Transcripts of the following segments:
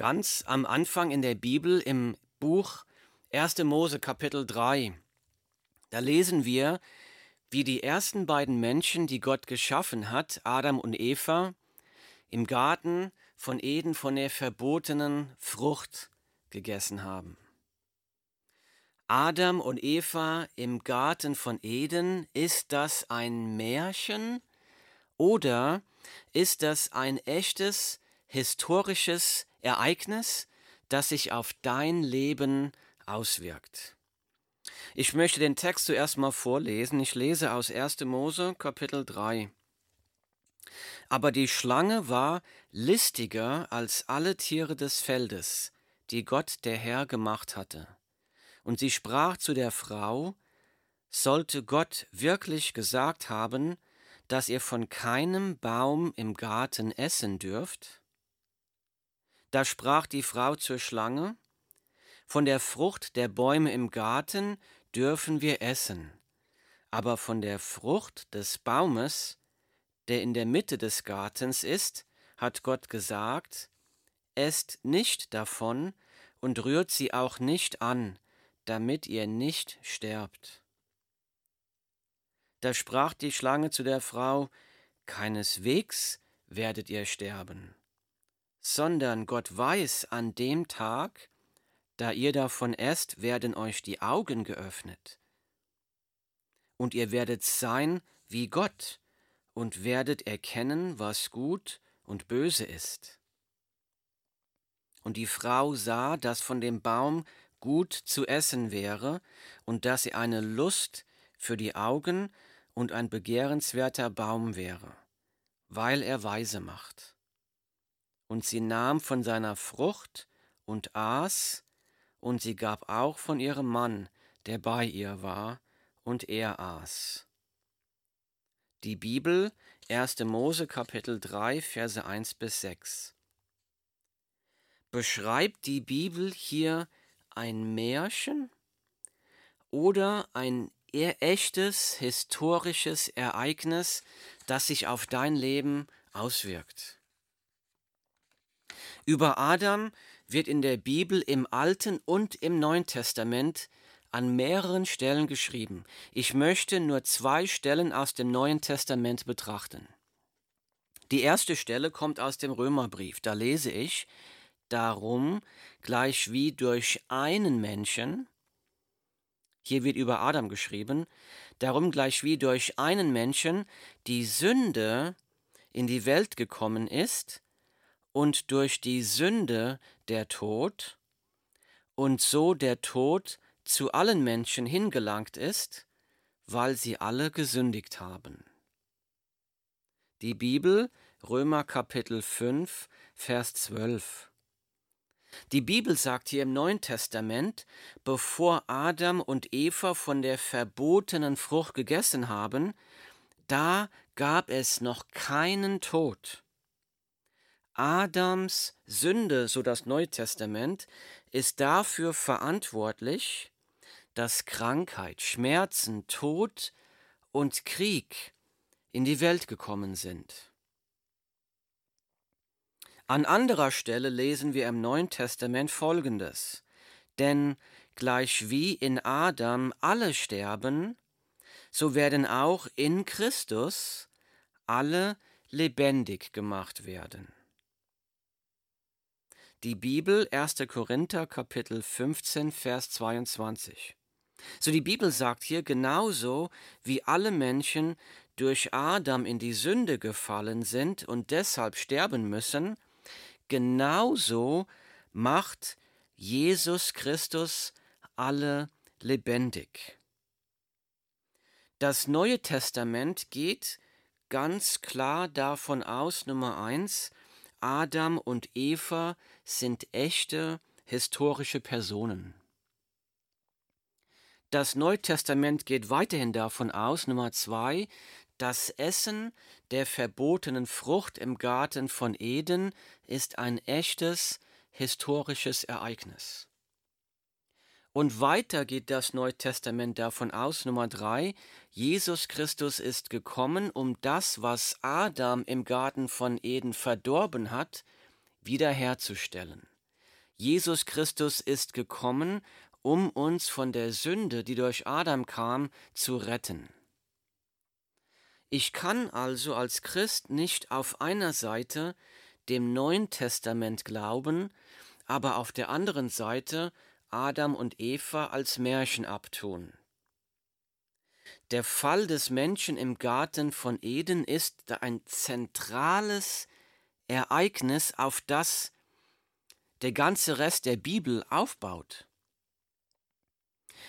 Ganz am Anfang in der Bibel im Buch 1. Mose Kapitel 3, da lesen wir, wie die ersten beiden Menschen, die Gott geschaffen hat, Adam und Eva, im Garten von Eden von der verbotenen Frucht gegessen haben. Adam und Eva im Garten von Eden, ist das ein Märchen oder ist das ein echtes historisches Ereignis, das sich auf dein Leben auswirkt? Ich möchte den Text zuerst mal vorlesen. Ich lese aus 1. Mose Kapitel 3. Aber die Schlange war listiger als alle Tiere des Feldes, die Gott der Herr gemacht hatte. Und sie sprach zu der Frau, sollte Gott wirklich gesagt haben, dass ihr von keinem Baum im Garten essen dürft? Da sprach die Frau zur Schlange, von der Frucht der Bäume im Garten dürfen wir essen, aber von der Frucht des Baumes, der in der Mitte des Gartens ist, hat Gott gesagt, esst nicht davon und rührt sie auch nicht an, damit ihr nicht sterbt. Da sprach die Schlange zu der Frau, Keineswegs werdet ihr sterben, sondern Gott weiß, an dem Tag, da ihr davon esst, werden euch die Augen geöffnet. Und ihr werdet sein wie Gott und werdet erkennen, was gut und böse ist. Und die Frau sah, dass von dem Baum gut zu essen wäre und dass er eine Lust für die Augen und ein begehrenswerter Baum wäre, weil er weise macht. Und sie nahm von seiner Frucht und aß, und sie gab auch von ihrem Mann, der bei ihr war, und er aß. Die Bibel, 1. Mose Kapitel 3, Verse 1 bis 6. Beschreibt die Bibel hier ein Märchen oder ein echtes historisches Ereignis, das sich auf dein Leben auswirkt. Über Adam wird in der Bibel im Alten und im Neuen Testament an mehreren Stellen geschrieben. Ich möchte nur zwei Stellen aus dem Neuen Testament betrachten. Die erste Stelle kommt aus dem Römerbrief. Da lese ich, darum, gleich wie durch einen Menschen, hier wird über Adam geschrieben, darum gleich wie durch einen Menschen die Sünde in die Welt gekommen ist und durch die Sünde der Tod und so der Tod zu allen Menschen hingelangt ist, weil sie alle gesündigt haben. Die Bibel, Römer Kapitel 5, Vers 12. Die Bibel sagt hier im Neuen Testament, bevor Adam und Eva von der verbotenen Frucht gegessen haben, da gab es noch keinen Tod. Adams Sünde, so das Neue Testament, ist dafür verantwortlich, dass Krankheit, Schmerzen, Tod und Krieg in die Welt gekommen sind. An anderer Stelle lesen wir im Neuen Testament Folgendes. Denn gleich wie in Adam alle sterben, so werden auch in Christus alle lebendig gemacht werden. Die Bibel 1. Korinther Kapitel 15 Vers 22. So die Bibel sagt hier genauso wie alle Menschen durch Adam in die Sünde gefallen sind und deshalb sterben müssen, genauso macht Jesus Christus alle lebendig. Das Neue Testament geht ganz klar davon aus, Nummer eins, Adam und Eva sind echte historische Personen. Das Neue Testament geht weiterhin davon aus, Nummer zwei, das Essen der verbotenen Frucht im Garten von Eden ist ein echtes historisches Ereignis. Und weiter geht das Neue Testament davon aus, Nummer drei, Jesus Christus ist gekommen, um das, was Adam im Garten von Eden verdorben hat, wiederherzustellen. Jesus Christus ist gekommen, um uns von der Sünde, die durch Adam kam, zu retten. Ich kann also als Christ nicht auf einer Seite dem Neuen Testament glauben, aber auf der anderen Seite Adam und Eva als Märchen abtun. Der Fall des Menschen im Garten von Eden ist ein zentrales Ereignis, auf das der ganze Rest der Bibel aufbaut.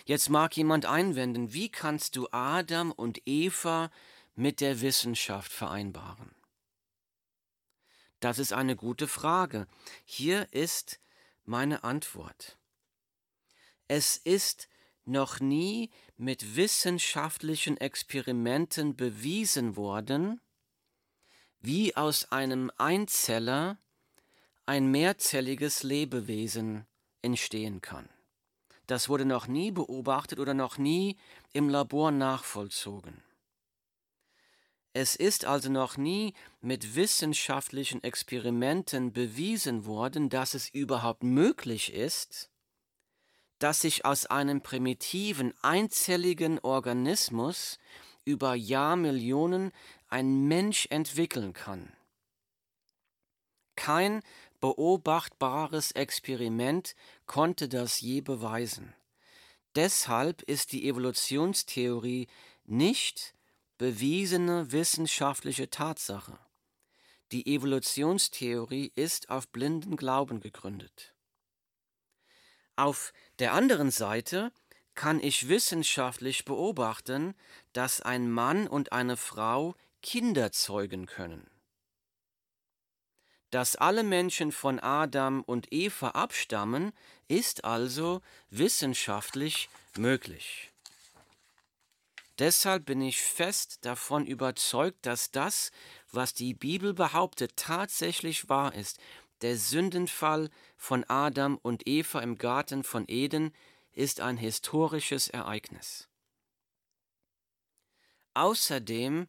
Jetzt mag jemand einwenden, wie kannst du Adam und Eva mit der Wissenschaft vereinbaren? Das ist eine gute Frage. Hier ist meine Antwort. Es ist noch nie mit wissenschaftlichen Experimenten bewiesen worden, wie aus einem Einzeller ein mehrzelliges Lebewesen entstehen kann. Das wurde noch nie beobachtet oder noch nie im Labor nachvollzogen. Es ist also noch nie mit wissenschaftlichen Experimenten bewiesen worden, dass es überhaupt möglich ist, dass sich aus einem primitiven, einzelligen Organismus über Jahrmillionen ein Mensch entwickeln kann. Kein beobachtbares Experiment konnte das je beweisen. Deshalb ist die Evolutionstheorie nicht bewiesene wissenschaftliche Tatsache. Die Evolutionstheorie ist auf blinden Glauben gegründet. Auf der anderen Seite kann ich wissenschaftlich beobachten, dass ein Mann und eine Frau Kinder zeugen können. Dass alle Menschen von Adam und Eva abstammen, ist also wissenschaftlich möglich. Deshalb bin ich fest davon überzeugt, dass das, was die Bibel behauptet, tatsächlich wahr ist. Der Sündenfall von Adam und Eva im Garten von Eden ist ein historisches Ereignis. Außerdem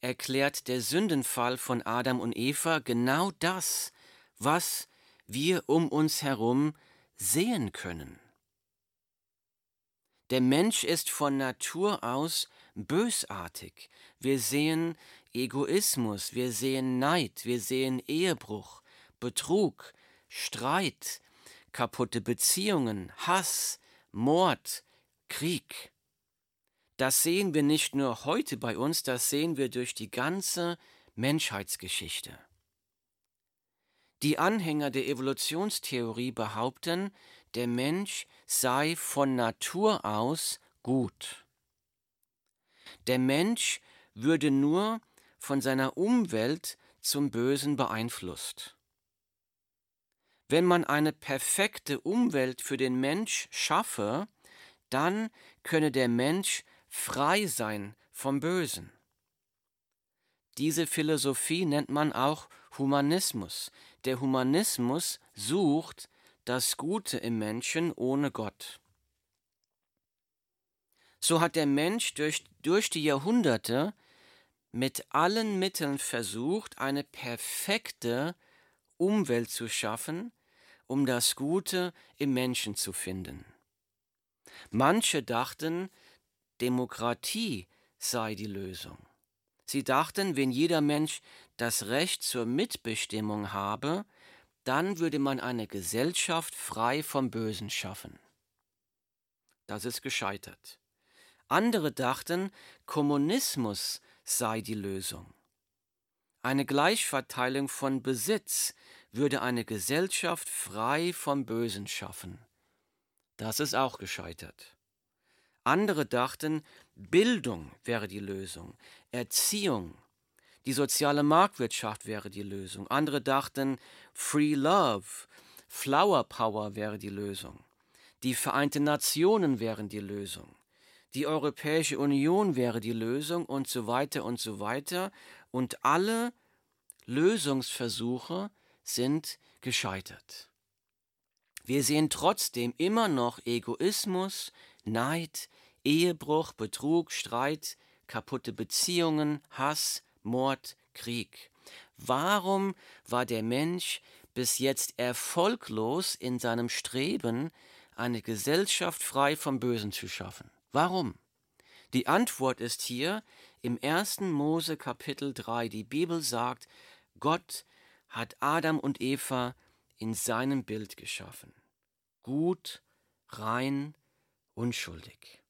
erklärt der Sündenfall von Adam und Eva genau das, was wir um uns herum sehen können. Der Mensch ist von Natur aus bösartig. Wir sehen Egoismus, wir sehen Neid, wir sehen Ehebruch, Betrug, Streit, kaputte Beziehungen, Hass, Mord, Krieg. Das sehen wir nicht nur heute bei uns, das sehen wir durch die ganze Menschheitsgeschichte. Die Anhänger der Evolutionstheorie behaupten, der Mensch sei von Natur aus gut. Der Mensch würde nur von seiner Umwelt zum Bösen beeinflusst. Wenn man eine perfekte Umwelt für den Mensch schaffe, dann könne der Mensch frei sein vom Bösen. Diese Philosophie nennt man auch Humanismus. Der Humanismus sucht das Gute im Menschen ohne Gott. So hat der Mensch durch, durch die Jahrhunderte mit allen Mitteln versucht, eine perfekte Umwelt zu schaffen, um das Gute im Menschen zu finden. Manche dachten, Demokratie sei die Lösung. Sie dachten, wenn jeder Mensch das Recht zur Mitbestimmung habe, dann würde man eine Gesellschaft frei vom Bösen schaffen. Das ist gescheitert. Andere dachten, Kommunismus sei die Lösung. Eine Gleichverteilung von Besitz würde eine Gesellschaft frei vom Bösen schaffen. Das ist auch gescheitert. Andere dachten, Bildung wäre die Lösung, Erziehung, die soziale Marktwirtschaft wäre die Lösung. Andere dachten, Free Love, Flower Power wäre die Lösung. Die Vereinten Nationen wären die Lösung. Die Europäische Union wäre die Lösung und so weiter und so weiter. Und alle Lösungsversuche sind gescheitert. Wir sehen trotzdem immer noch Egoismus, Neid, Ehebruch, Betrug, Streit, kaputte Beziehungen, Hass, Mord, Krieg. Warum war der Mensch bis jetzt erfolglos in seinem Streben, eine Gesellschaft frei vom Bösen zu schaffen. Warum? Die Antwort ist hier im 1. Mose Kapitel 3. Die Bibel sagt, Gott hat Adam und Eva in seinem Bild geschaffen. Gut, rein, unschuldig.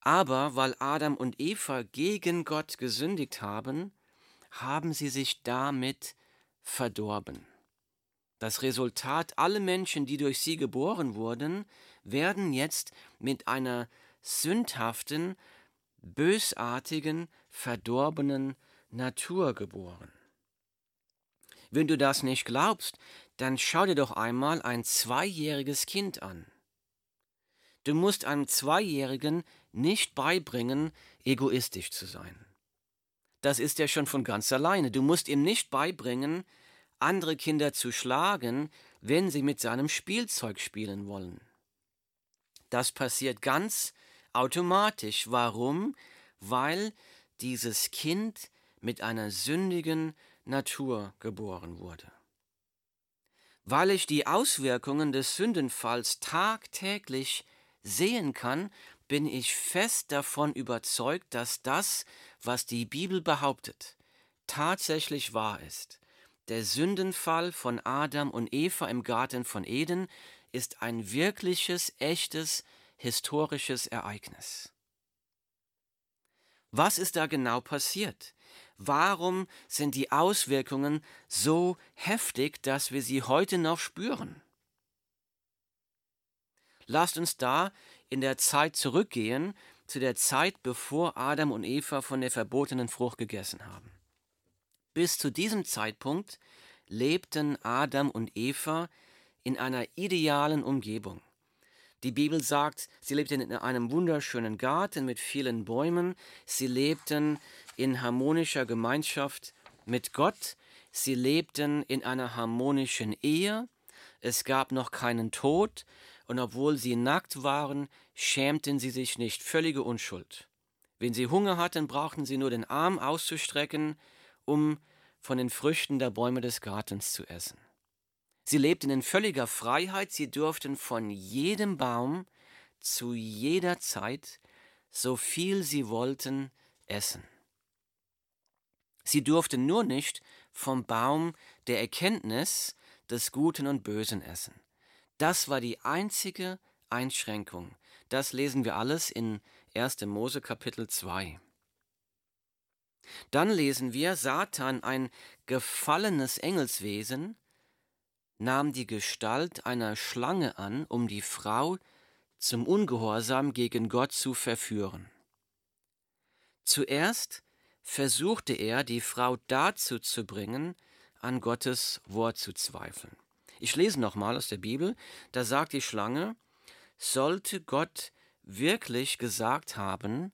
Aber weil Adam und Eva gegen Gott gesündigt haben, haben sie sich damit verdorben. Das Resultat, alle Menschen, die durch sie geboren wurden, werden jetzt mit einer sündhaften, bösartigen, verdorbenen Natur geboren. Wenn du das nicht glaubst, dann schau dir doch einmal ein zweijähriges Kind an. Du musst einem Zweijährigen nicht beibringen, egoistisch zu sein. Das ist ja schon von ganz alleine. Du musst ihm nicht beibringen, andere Kinder zu schlagen, wenn sie mit seinem Spielzeug spielen wollen. Das passiert ganz automatisch. Warum? Weil dieses Kind mit einer sündigen Natur geboren wurde. Weil ich die Auswirkungen des Sündenfalls tagtäglich sehen kann, bin ich fest davon überzeugt, dass das, was die Bibel behauptet, tatsächlich wahr ist. Der Sündenfall von Adam und Eva im Garten von Eden ist ein wirkliches, echtes, historisches Ereignis. Was ist da genau passiert? Warum sind die Auswirkungen so heftig, dass wir sie heute noch spüren? Lasst uns da in der Zeit zurückgehen, zu der Zeit, bevor Adam und Eva von der verbotenen Frucht gegessen haben. Bis zu diesem Zeitpunkt lebten Adam und Eva in einer idealen Umgebung. Die Bibel sagt, sie lebten in einem wunderschönen Garten mit vielen Bäumen, sie lebten in harmonischer Gemeinschaft mit Gott, sie lebten in einer harmonischen Ehe, es gab noch keinen Tod, und obwohl sie nackt waren, schämten sie sich nicht, völlige Unschuld. Wenn sie Hunger hatten, brauchten sie nur den Arm auszustrecken, um von den Früchten der Bäume des Gartens zu essen. Sie lebten in völliger Freiheit, sie durften von jedem Baum zu jeder Zeit, so viel sie wollten, essen. Sie durften nur nicht vom Baum der Erkenntnis des Guten und Bösen essen. Das war die einzige Einschränkung. Das lesen wir alles in 1. Mose Kapitel 2. Dann lesen wir, Satan, ein gefallenes Engelswesen, nahm die Gestalt einer Schlange an, um die Frau zum Ungehorsam gegen Gott zu verführen. Zuerst versuchte er, die Frau dazu zu bringen, an Gottes Wort zu zweifeln. Ich lese nochmal aus der Bibel, da sagt die Schlange, sollte Gott wirklich gesagt haben,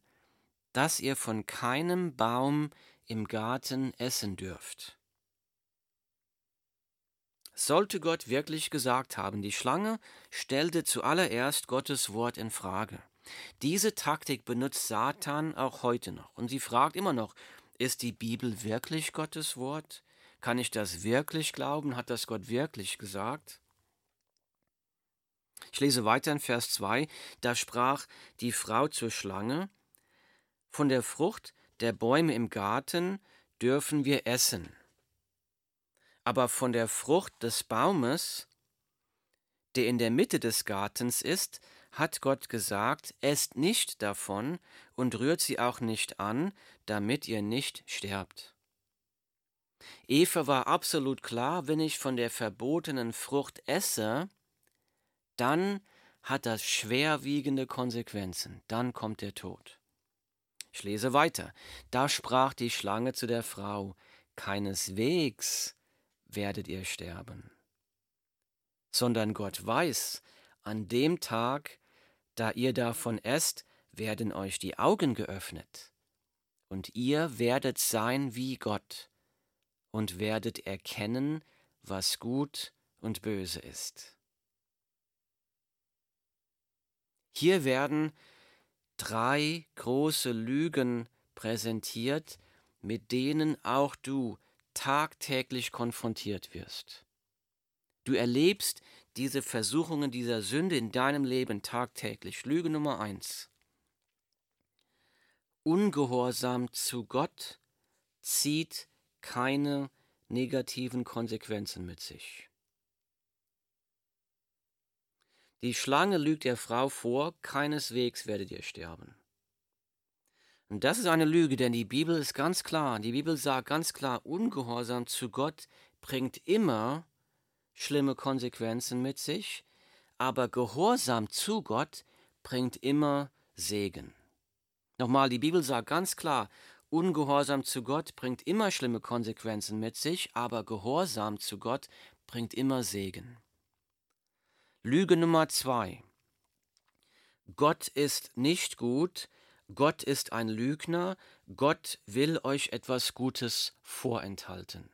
dass ihr von keinem Baum im Garten essen dürft. Sollte Gott wirklich gesagt haben, die Schlange stellte zuallererst Gottes Wort in Frage. Diese Taktik benutzt Satan auch heute noch. Und sie fragt immer noch, ist die Bibel wirklich Gottes Wort? Kann ich das wirklich glauben? Hat das Gott wirklich gesagt? Ich lese weiter in Vers 2. Da sprach die Frau zur Schlange: Von der Frucht der Bäume im Garten dürfen wir essen. Aber von der Frucht des Baumes, der in der Mitte des Gartens ist, hat Gott gesagt, esst nicht davon und rührt sie auch nicht an, damit ihr nicht sterbt. Eva war absolut klar, wenn ich von der verbotenen Frucht esse, dann hat das schwerwiegende Konsequenzen, dann kommt der Tod. Ich lese weiter. Da sprach die Schlange zu der Frau, keineswegs werdet ihr sterben, sondern Gott weiß, an dem Tag, da ihr davon esst, werden euch die Augen geöffnet, und ihr werdet sein wie Gott, und werdet erkennen, was gut und böse ist. Hier werden drei große Lügen präsentiert, mit denen auch du tagtäglich konfrontiert wirst. Du erlebst diese Versuchungen dieser Sünde in deinem Leben tagtäglich. Lüge Nummer eins. Ungehorsam zu Gott zieht keine negativen Konsequenzen mit sich. Die Schlange lügt der Frau vor, keineswegs werdet ihr sterben. Und das ist eine Lüge, denn die Bibel ist ganz klar. Die Bibel sagt ganz klar, Ungehorsam zu Gott bringt immer schlimme Konsequenzen mit sich, aber Gehorsam zu Gott bringt immer Segen. Nochmal, die Bibel sagt ganz klar, Ungehorsam zu Gott bringt immer schlimme Konsequenzen mit sich, aber Gehorsam zu Gott bringt immer Segen. Lüge Nummer zwei. Gott ist nicht gut, Gott ist ein Lügner, Gott will euch etwas Gutes vorenthalten.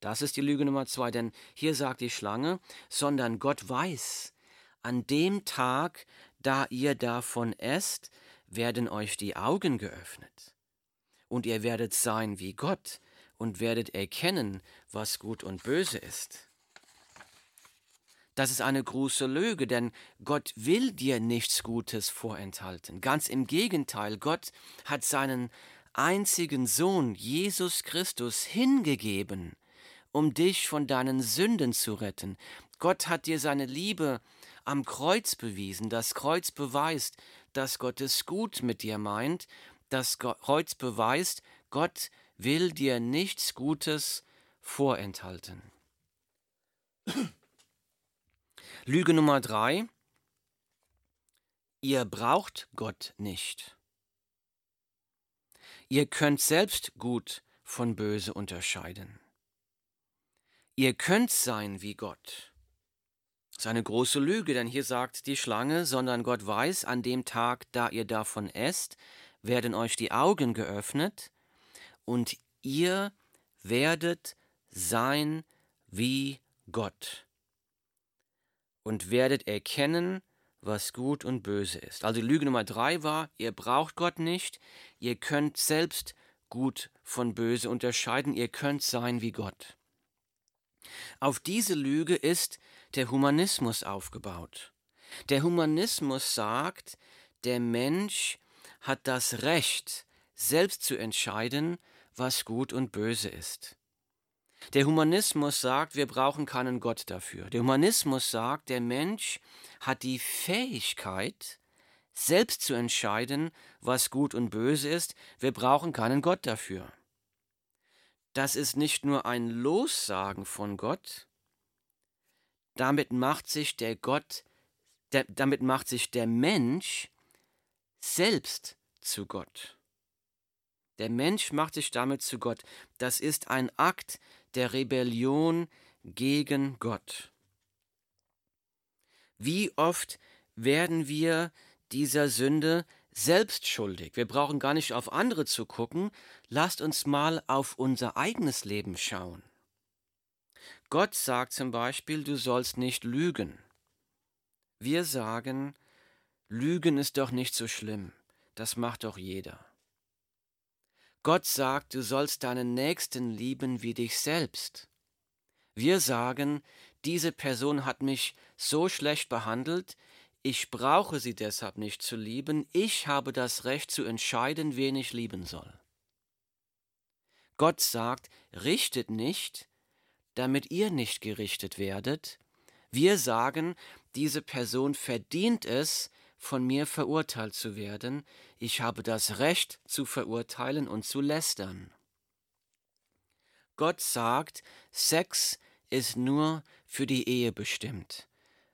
Das ist die Lüge Nummer zwei, denn hier sagt die Schlange, sondern Gott weiß, an dem Tag, da ihr davon esst, werden euch die Augen geöffnet. Und ihr werdet sein wie Gott und werdet erkennen, was gut und böse ist. Das ist eine große Lüge, denn Gott will dir nichts Gutes vorenthalten. Ganz im Gegenteil, Gott hat seinen einzigen Sohn, Jesus Christus, hingegeben, um dich von deinen Sünden zu retten. Gott hat dir seine Liebe am Kreuz bewiesen. Das Kreuz beweist, dass Gott es gut mit dir meint. Das Kreuz beweist, Gott will dir nichts Gutes vorenthalten. Lüge Nummer drei. Ihr braucht Gott nicht. Ihr könnt selbst gut von böse unterscheiden. Ihr könnt sein wie Gott. Das ist eine große Lüge, denn hier sagt die Schlange, sondern Gott weiß, an dem Tag, da ihr davon esst, werden euch die Augen geöffnet und ihr werdet sein wie Gott und werdet erkennen, was gut und böse ist. Also Lüge Nummer drei war, ihr braucht Gott nicht, ihr könnt selbst gut von böse unterscheiden, ihr könnt sein wie Gott. Auf diese Lüge ist der Humanismus aufgebaut. Der Humanismus sagt, der Mensch hat das Recht, selbst zu entscheiden, was gut und böse ist. Der Humanismus sagt, wir brauchen keinen Gott dafür. Der Humanismus sagt, der Mensch hat die Fähigkeit, selbst zu entscheiden, was gut und böse ist. Wir brauchen keinen Gott dafür. Das ist nicht nur ein Lossagen von Gott, damit macht sich der Gott, der, damit macht sich der Mensch selbst zu Gott. Der Mensch macht sich damit zu Gott. Das ist ein Akt der Rebellion gegen Gott. Wie oft werden wir dieser Sünde selbst schuldig? Wir brauchen gar nicht auf andere zu gucken. Lasst uns mal auf unser eigenes Leben schauen. Gott sagt zum Beispiel, du sollst nicht lügen. Wir sagen, Lügen ist doch nicht so schlimm, das macht doch jeder. Gott sagt, du sollst deinen Nächsten lieben wie dich selbst. Wir sagen, diese Person hat mich so schlecht behandelt, ich brauche sie deshalb nicht zu lieben, ich habe das Recht zu entscheiden, wen ich lieben soll. Gott sagt, richtet nicht, damit ihr nicht gerichtet werdet. Wir sagen, diese Person verdient es, von mir verurteilt zu werden, ich habe das Recht zu verurteilen und zu lästern. Gott sagt, Sex ist nur für die Ehe bestimmt.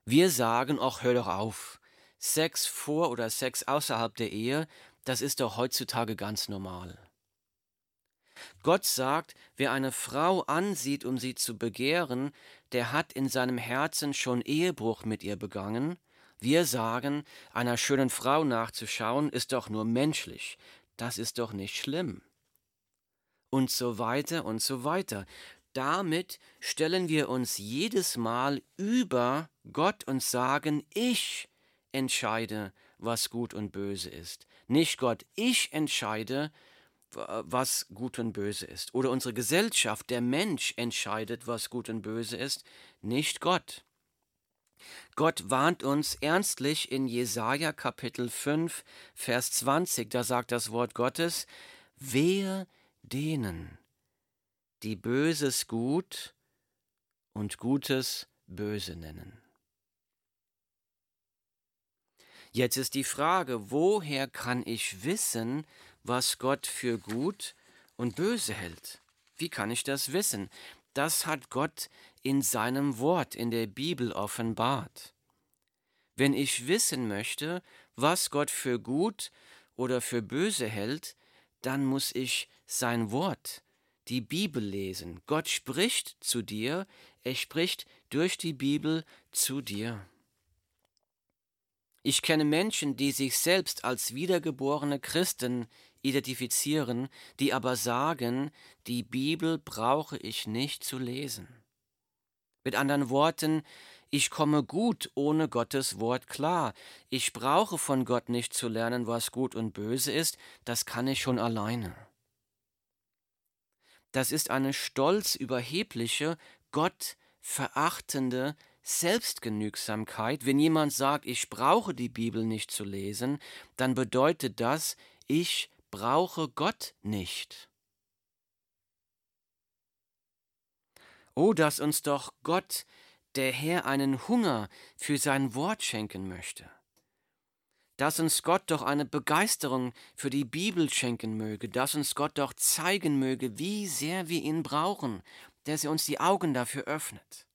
Wir sagen, ach, hör doch auf. Sex vor oder Sex außerhalb der Ehe, das ist doch heutzutage ganz normal. Gott sagt, wer eine Frau ansieht, um sie zu begehren, der hat in seinem Herzen schon Ehebruch mit ihr begangen, wir sagen, einer schönen Frau nachzuschauen ist doch nur menschlich, das ist doch nicht schlimm. Und so weiter und so weiter. Damit stellen wir uns jedes Mal über Gott und sagen, ich entscheide, was gut und böse ist. Nicht Gott, ich entscheide, was gut und böse ist. Oder unsere Gesellschaft, der Mensch entscheidet, was gut und böse ist, nicht Gott. Gott warnt uns ernstlich in Jesaja Kapitel 5, Vers 20. Da sagt das Wort Gottes: Wehe denen, die Böses gut und Gutes böse nennen. Jetzt ist die Frage, woher kann ich wissen, was Gott für gut und böse hält? Wie kann ich das wissen? Das hat Gott in seinem Wort in der Bibel offenbart. Wenn ich wissen möchte, was Gott für gut oder für böse hält, dann muss ich sein Wort, die Bibel lesen. Gott spricht zu dir, er spricht durch die Bibel zu dir. Ich kenne Menschen, die sich selbst als wiedergeborene Christen identifizieren, die aber sagen, die Bibel brauche ich nicht zu lesen. Mit anderen Worten, ich komme gut ohne Gottes Wort klar. Ich brauche von Gott nicht zu lernen, was gut und böse ist, das kann ich schon alleine. Das ist eine stolz überhebliche, Gott verachtende Selbstgenügsamkeit. Wenn jemand sagt, ich brauche die Bibel nicht zu lesen, dann bedeutet das, ich brauche Gott nicht. Oh, dass uns doch Gott, der Herr, einen Hunger für sein Wort schenken möchte. Dass uns Gott doch eine Begeisterung für die Bibel schenken möge, dass uns Gott doch zeigen möge, wie sehr wir ihn brauchen, dass er uns die Augen dafür öffnet.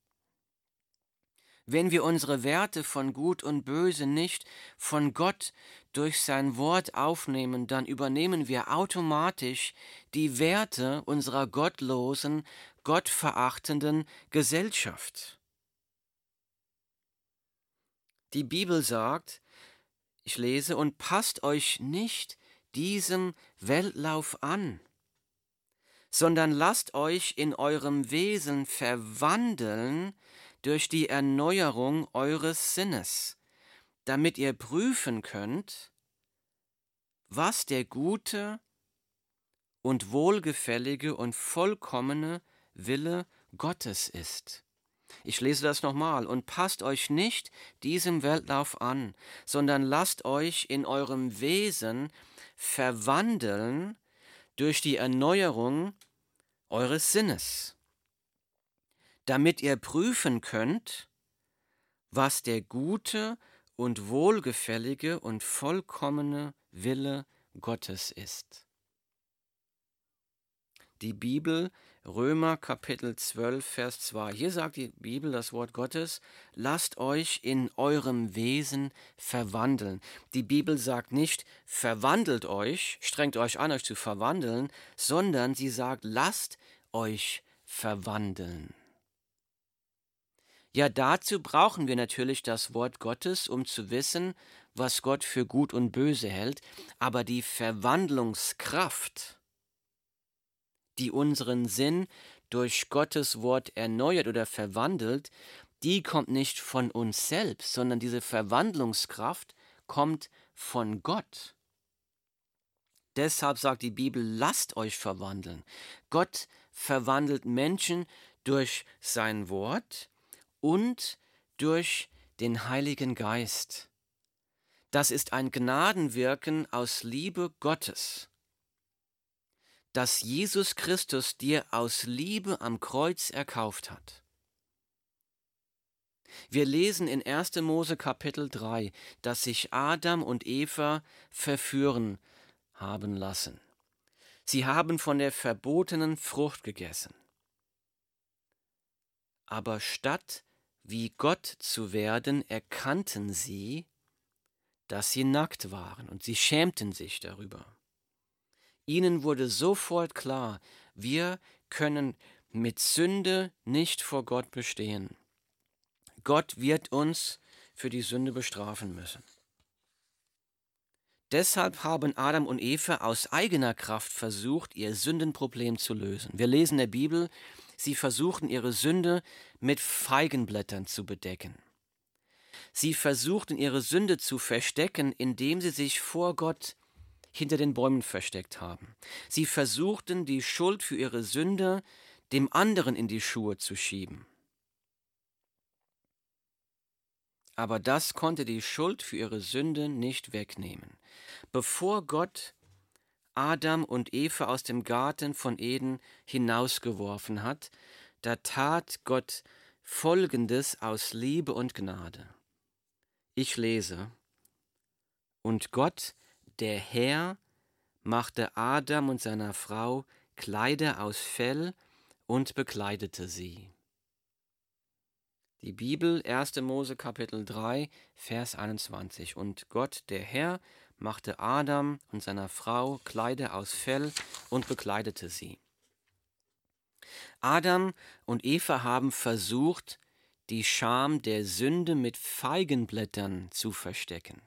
Wenn wir unsere Werte von Gut und Böse nicht von Gott durch sein Wort aufnehmen, dann übernehmen wir automatisch die Werte unserer gottlosen, gottverachtenden Gesellschaft. Die Bibel sagt, ich lese, und passt euch nicht diesem Weltlauf an, sondern lasst euch in eurem Wesen verwandeln durch die Erneuerung eures Sinnes, damit ihr prüfen könnt, was der gute und wohlgefällige und vollkommene Wille Gottes ist. Ich lese das nochmal und passt euch nicht diesem Weltlauf an, sondern lasst euch in eurem Wesen verwandeln durch die Erneuerung eures Sinnes damit ihr prüfen könnt, was der gute und wohlgefällige und vollkommene Wille Gottes ist. Die Bibel, Römer Kapitel 12, Vers 2. Hier sagt die Bibel, das Wort Gottes, lasst euch in eurem Wesen verwandeln. Die Bibel sagt nicht, verwandelt euch, strengt euch an, euch zu verwandeln, sondern sie sagt, lasst euch verwandeln. Ja, dazu brauchen wir natürlich das Wort Gottes, um zu wissen, was Gott für gut und böse hält, aber die Verwandlungskraft, die unseren Sinn durch Gottes Wort erneuert oder verwandelt, die kommt nicht von uns selbst, sondern diese Verwandlungskraft kommt von Gott. Deshalb sagt die Bibel, lasst euch verwandeln. Gott verwandelt Menschen durch sein Wort, und durch den Heiligen Geist. Das ist ein Gnadenwirken aus Liebe Gottes, das Jesus Christus dir aus Liebe am Kreuz erkauft hat. Wir lesen in 1. Mose Kapitel 3, dass sich Adam und Eva verführen haben lassen. Sie haben von der verbotenen Frucht gegessen. Aber statt wie Gott zu werden, erkannten sie, dass sie nackt waren und sie schämten sich darüber. Ihnen wurde sofort klar, wir können mit Sünde nicht vor Gott bestehen. Gott wird uns für die Sünde bestrafen müssen. Deshalb haben Adam und Eva aus eigener Kraft versucht, ihr Sündenproblem zu lösen. Wir lesen in der Bibel, Sie versuchten ihre Sünde mit Feigenblättern zu bedecken. Sie versuchten ihre Sünde zu verstecken, indem sie sich vor Gott hinter den Bäumen versteckt haben. Sie versuchten, die Schuld für ihre Sünde dem anderen in die Schuhe zu schieben. Aber das konnte die Schuld für ihre Sünde nicht wegnehmen. Bevor Gott Adam und Eva aus dem Garten von Eden hinausgeworfen hat, da tat Gott Folgendes aus Liebe und Gnade. Ich lese, und Gott, der Herr, machte Adam und seiner Frau Kleider aus Fell und bekleidete sie. Die Bibel 1. Mose Kapitel 3 Vers 21 Und Gott der Herr machte Adam und seiner Frau Kleider aus Fell und bekleidete sie. Adam und Eva haben versucht, die Scham der Sünde mit Feigenblättern zu verstecken.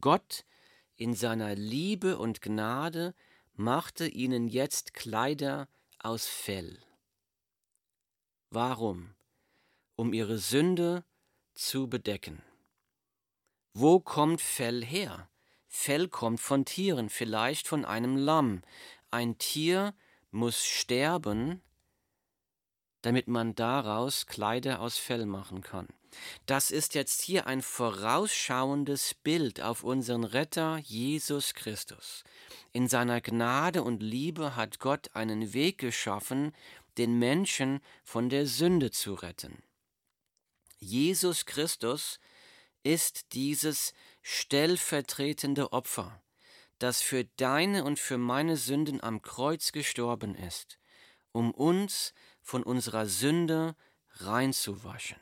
Gott in seiner Liebe und Gnade machte ihnen jetzt Kleider aus Fell. Warum? Um ihre Sünde zu bedecken. Wo kommt Fell her? Fell kommt von Tieren, vielleicht von einem Lamm. Ein Tier muss sterben, damit man daraus Kleider aus Fell machen kann. Das ist jetzt hier ein vorausschauendes Bild auf unseren Retter Jesus Christus. In seiner Gnade und Liebe hat Gott einen Weg geschaffen, den Menschen von der Sünde zu retten. Jesus Christus ist dieses stellvertretende Opfer, das für deine und für meine Sünden am Kreuz gestorben ist, um uns von unserer Sünde reinzuwaschen.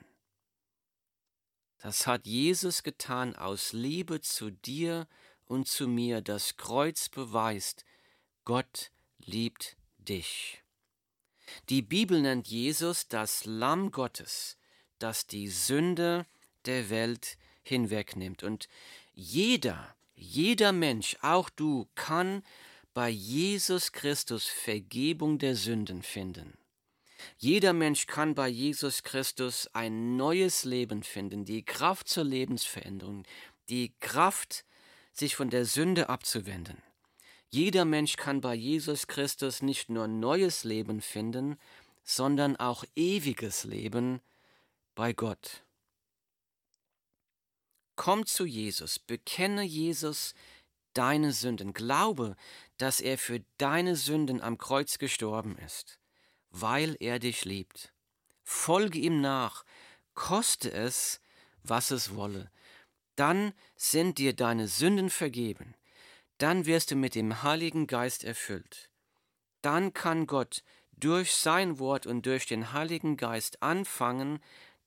Das hat Jesus getan aus Liebe zu dir und zu mir. Das Kreuz beweist, Gott liebt dich. Die Bibel nennt Jesus das Lamm Gottes, das die Sünde der Welt hinwegnimmt. Und jeder, jeder Mensch, auch du, kann bei Jesus Christus Vergebung der Sünden finden. Jeder Mensch kann bei Jesus Christus ein neues Leben finden, die Kraft zur Lebensveränderung, die Kraft, sich von der Sünde abzuwenden. Jeder Mensch kann bei Jesus Christus nicht nur neues Leben finden, sondern auch ewiges Leben bei Gott. Komm zu Jesus, bekenne Jesus deine Sünden, glaube, dass er für deine Sünden am Kreuz gestorben ist, weil er dich liebt. Folge ihm nach, koste es, was es wolle. Dann sind dir deine Sünden vergeben dann wirst du mit dem Heiligen Geist erfüllt. Dann kann Gott durch sein Wort und durch den Heiligen Geist anfangen,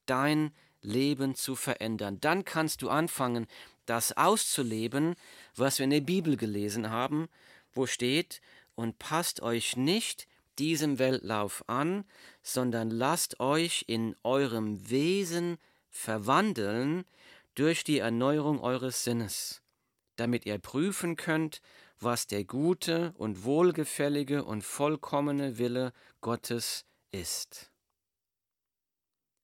dein Leben zu verändern. Dann kannst du anfangen, das auszuleben, was wir in der Bibel gelesen haben, wo steht, und passt euch nicht diesem Weltlauf an, sondern lasst euch in eurem Wesen verwandeln durch die Erneuerung eures Sinnes damit ihr prüfen könnt, was der gute und wohlgefällige und vollkommene Wille Gottes ist.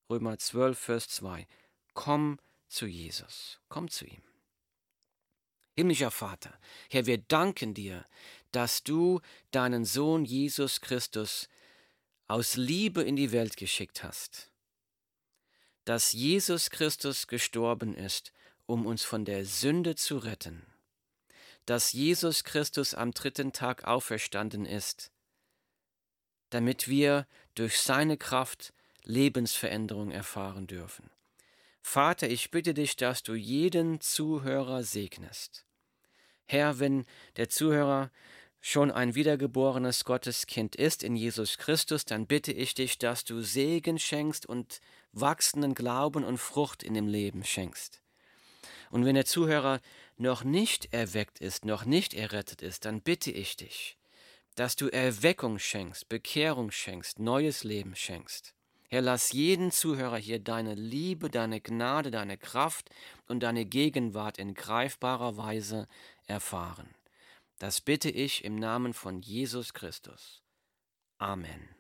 Römer 12, Vers 2. Komm zu Jesus, komm zu ihm. Himmlischer Vater, Herr, wir danken dir, dass du deinen Sohn Jesus Christus aus Liebe in die Welt geschickt hast, dass Jesus Christus gestorben ist um uns von der Sünde zu retten, dass Jesus Christus am dritten Tag auferstanden ist, damit wir durch seine Kraft Lebensveränderung erfahren dürfen. Vater, ich bitte dich, dass du jeden Zuhörer segnest. Herr, wenn der Zuhörer schon ein wiedergeborenes Gotteskind ist in Jesus Christus, dann bitte ich dich, dass du Segen schenkst und wachsenden Glauben und Frucht in dem Leben schenkst. Und wenn der Zuhörer noch nicht erweckt ist, noch nicht errettet ist, dann bitte ich dich, dass du Erweckung schenkst, Bekehrung schenkst, neues Leben schenkst. Herr, lass jeden Zuhörer hier deine Liebe, deine Gnade, deine Kraft und deine Gegenwart in greifbarer Weise erfahren. Das bitte ich im Namen von Jesus Christus. Amen.